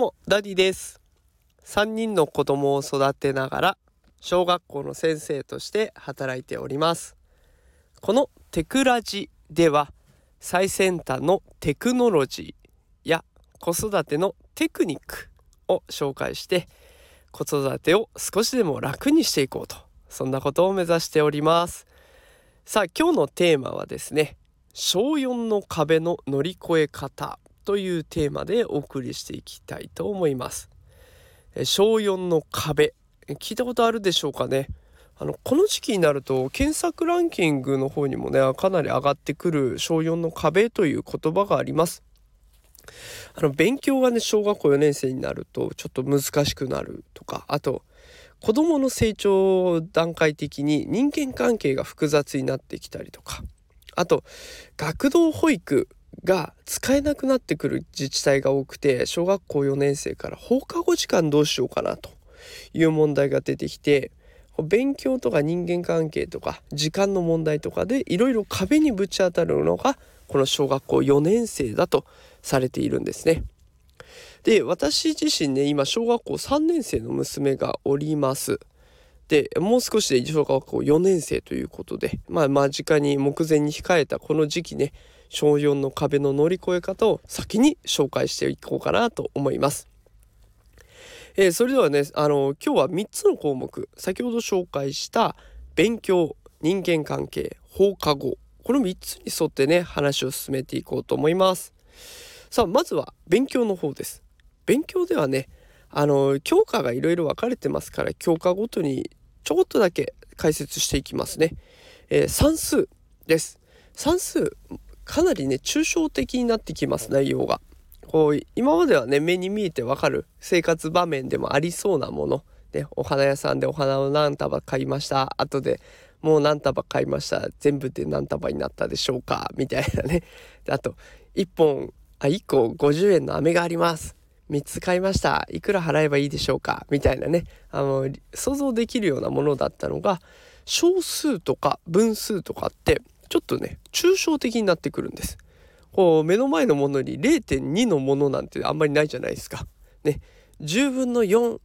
もダディです。3人の子供を育てながら小学校の先生として働いております。このテクラジでは最先端のテクノロジーや子育てのテクニックを紹介して子育てを少しでも楽にしていこうとそんなことを目指しております。さあ今日のテーマはですね小4の壁の乗り越え方。というテーマでお送りしていきたいと思います。小4の壁聞いたことあるでしょうかねあのこの時期になると検索ランキングの方にもねかなり上がってくる小4の壁という言葉があります。あの勉強がね小学校4年生になるとちょっと難しくなるとかあと子どもの成長段階的に人間関係が複雑になってきたりとかあと学童保育が使えなくなってくる自治体が多くて小学校4年生から放課後時間どうしようかなという問題が出てきて勉強とか人間関係とか時間の問題とかでいろいろ壁にぶち当たるのがこの小学校4年生だとされているんですね。で私自身ね今小学校3年生の娘がおります。でもう少しで小学校4年生ということでまあ間近に目前に控えたこの時期ね小4の壁の乗り越え方を先に紹介していこうかなと思います。えー、それではねあの今日は3つの項目先ほど紹介した勉強人間関係放課後この3つに沿ってね話を進めていこうと思います。さあまずは勉強の方です。勉強ではねあの教科がいろいろ分かれてますから教科ごとにちょこっとだけ解説していきますね。えー、算数です。算数かなりね抽象的になってきます内容が。こう今まではね目に見えてわかる生活場面でもありそうなもの、ね、お花屋さんでお花を何束買いました。後でもう何束買いました。全部で何束になったでしょうか。みたいなね。あと1本あ1個50円の飴があります。3つ買いました。いくら払えばいいでしょうか。みたいなね。あの想像できるようなものだったのが小数とか分数とかってちょっとね抽象的になってくるんです。こう目の前のものに0.2のものなんてあんまりないじゃないですか。ね10分の4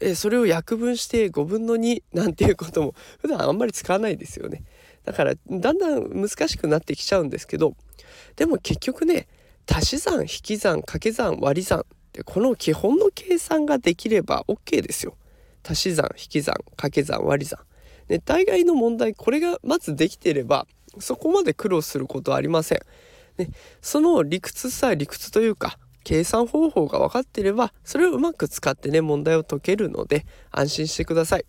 えそれを約分して5分の2なんていうことも普段あんまり使わないですよね。だからだんだん難しくなってきちゃうんですけどでも結局ね足し算引き算掛け算割り算ってこの基本の計算ができれば OK ですよ。足し算引き算掛け算割り算。ね、大概の問題これがまずできてればそこまで苦労することはありません。ね、その理屈さえ理屈というか計算方法が分かっていればそれをうまく使ってね問題を解けるので安心してください。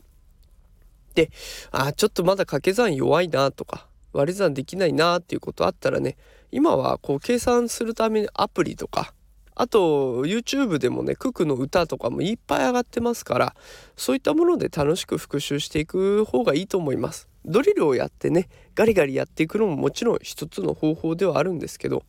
であちょっとまだ掛け算弱いなとか割り算できないなっていうことあったらね今はこう計算するためにアプリとかあと YouTube でもねククの歌とかもいっぱい上がってますからそういったもので楽しく復習していく方がいいと思います。ドリルをやってねガリガリやっていくのももちろん一つの方法ではあるんですけど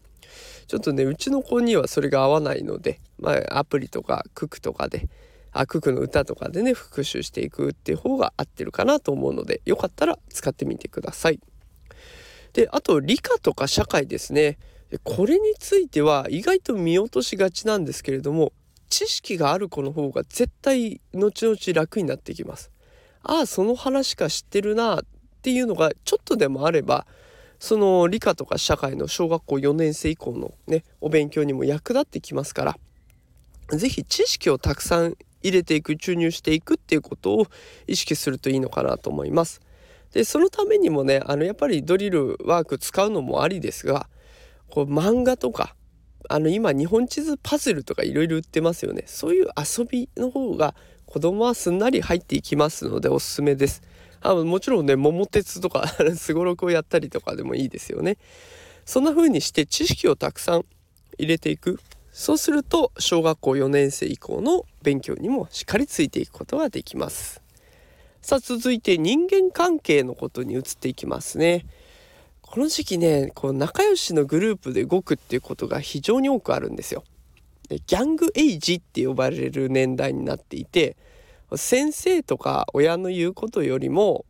ちょっとねうちの子にはそれが合わないので、まあ、アプリとかククとかであククの歌とかでね復習していくっていう方が合ってるかなと思うのでよかったら使ってみてください。であと理科とか社会ですねこれについては意外と見落としがちなんですけれども知識がある子の方が絶対後々楽になってきます。ああその話か知ってるなっていうのがちょっとでもあればその理科とか社会の小学校4年生以降のねお勉強にも役立ってきますから是非知識をたくさん入れていく注入していくっていうことを意識するといいのかなと思います。でそのためにもねあのやっぱりドリルワーク使うのもありですがこう漫画とかあの今日本地図パズルとかいろいろ売ってますよねそういう遊びの方が子供はすんなり入っていきますのでおすすめです。あもちろんね桃鉄とか すごろくをやったりとかでもいいですよね。そんな風にして知識をたくさん入れていくそうすると小学校4年生以降の勉強にもしっかりついていくことができます。さあ続いて人間関係のことに移っていきますね。この時期ねこう仲良しのグループで動くっていうことが非常に多くあるんですよ。でギャングエイジって呼ばれる年代になっていて先生とか親の言うことよりも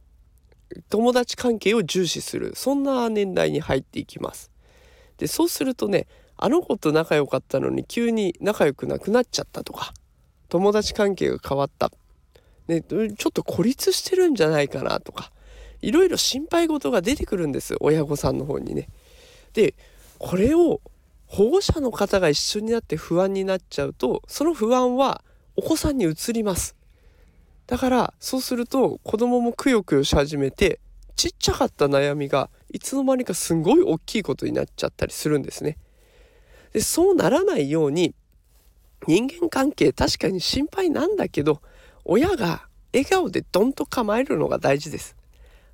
友達関係を重視するそんな年代に入っていきます。でそうするとねあの子と仲良かったのに急に仲良くなくなっちゃったとか友達関係が変わった、ね、ちょっと孤立してるんじゃないかなとかいろいろ心配事が出てくるんです親御さんの方にね。でこれを保護者の方が一緒になって不安になっちゃうとその不安はお子さんに移りますだからそうすると子供もくよくよし始めてちっちゃかった悩みがいつの間にかすごい大きいことになっちゃったりするんですね。でそうならないように人間関係確かに心配なんだけど親が笑顔でドンと構えるのが大事です。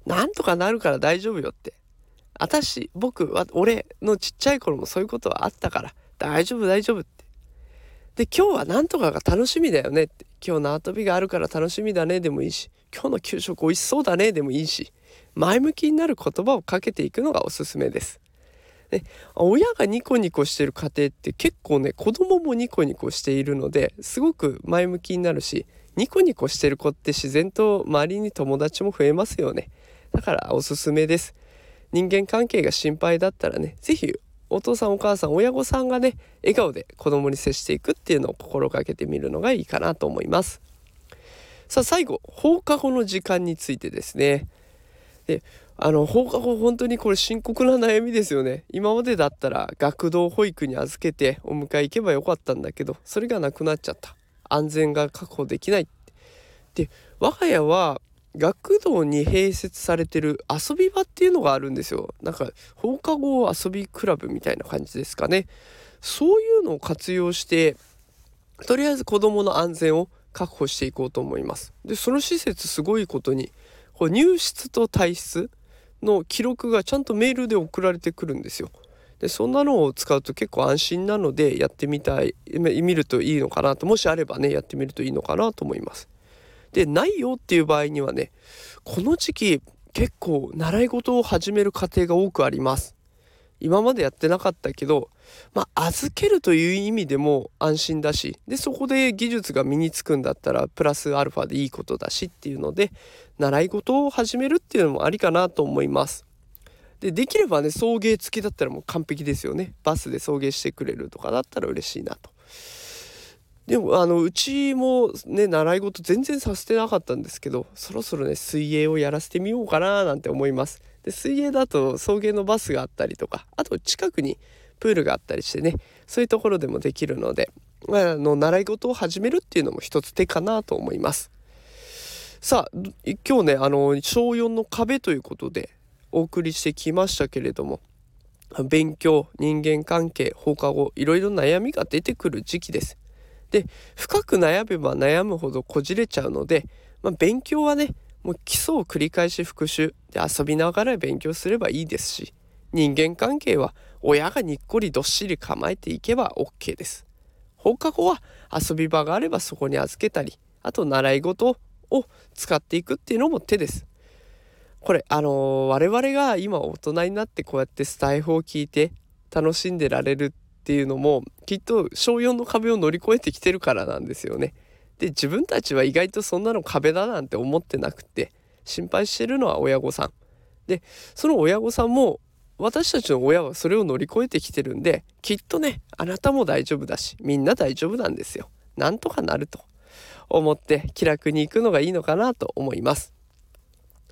なんとかなるから大丈夫よって。私僕は俺のちっちゃい頃もそういうことはあったから大丈夫大丈夫って。で今日はなんとかが楽しみだよねって。今日縄跳びがあるから楽しみだね。でもいいし今日の給食美味しそうだね。でもいいし前向きになる言葉をかけていくのがおすすめです。で親がニコニコしてる家庭って結構ね子供もニコニコしているのですごく前向きになるしニコニコしてる子って自然と周りに友達も増えますよね。だからおすすめです。人間関係が心配だったらね是非お父さんお母さん親御さんがね笑顔で子供に接していくっていうのを心がけてみるのがいいかなと思います。さあ最後放課後の時間についてですね。であの放課後本当にこれ深刻な悩みですよね。今までだったら学童保育に預けてお迎え行けばよかったんだけどそれがなくなっちゃった。安全が確保できない。で我が家は学童に併設されてる遊び場っていうのがあるんですよ。なんか放課後遊びクラブみたいな感じですかね。そういうのを活用してとりあえず子どもの安全を確保していこうと思います。でその施設すごいことにこう入室と退室の記録がちゃんとメールで送られてくるんですよ。でそんなのを使うと結構安心なのでやってみたい見るといいのかなともしあればねやってみるといいのかなと思います。でないよっていう場合にはねこの時期結構習い事を始める家庭が多くあります。今までやってなかったけどまあ預けるという意味でも安心だしでそこで技術が身につくんだったらプラスアルファでいいことだしっていうので習い事を始めるっていうのもありかなと思います。でできればね送迎付きだったらもう完璧ですよね。バスで送迎してくれるとかだったら嬉しいなと。でもあのうちもね習い事全然させてなかったんですけどそろそろね水泳をやらせてみようかななんて思います。で水泳だと送迎のバスがあったりとかあと近くにプールがあったりしてねそういうところでもできるので、まあ、あの習い事を始めるっていうのも一つ手かなと思います。さあ今日ねあの小4の壁ということでお送りしてきましたけれども勉強人間関係放課後いろいろ悩みが出てくる時期です。で深く悩めば悩むほどこじれちゃうので、まあ、勉強はねもう基礎を繰り返し復習で遊びながら勉強すればいいですし人間関係は親がにっこりどっしり構えていけば OK です。放課後は遊び場があればそこに預けたりあと習い事を使っていくっていうのも手です。これあのー、我々が今大人になってこうやってスタイフを聞いて楽しんでられるっていうのもきっと小4の壁を乗り越えてきてるからなんですよね。で自分たちは意外とそんなの壁だなんて思ってなくて心配してるのは親御さん。でその親御さんも私たちの親はそれを乗り越えてきてるんできっとねあなたも大丈夫だしみんな大丈夫なんですよ。なんとかなると思って気楽に行くのがいいのかなと思います。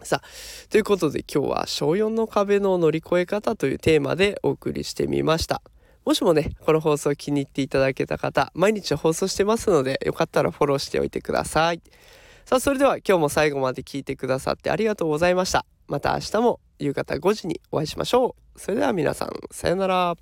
さあということで今日は小4の壁の乗り越え方というテーマでお送りしてみました。もしもね、この放送気に入っていただけた方、毎日放送してますので、よかったらフォローしておいてください。さあ、それでは今日も最後まで聞いてくださってありがとうございました。また明日も夕方5時にお会いしましょう。それでは皆さん、さようなら。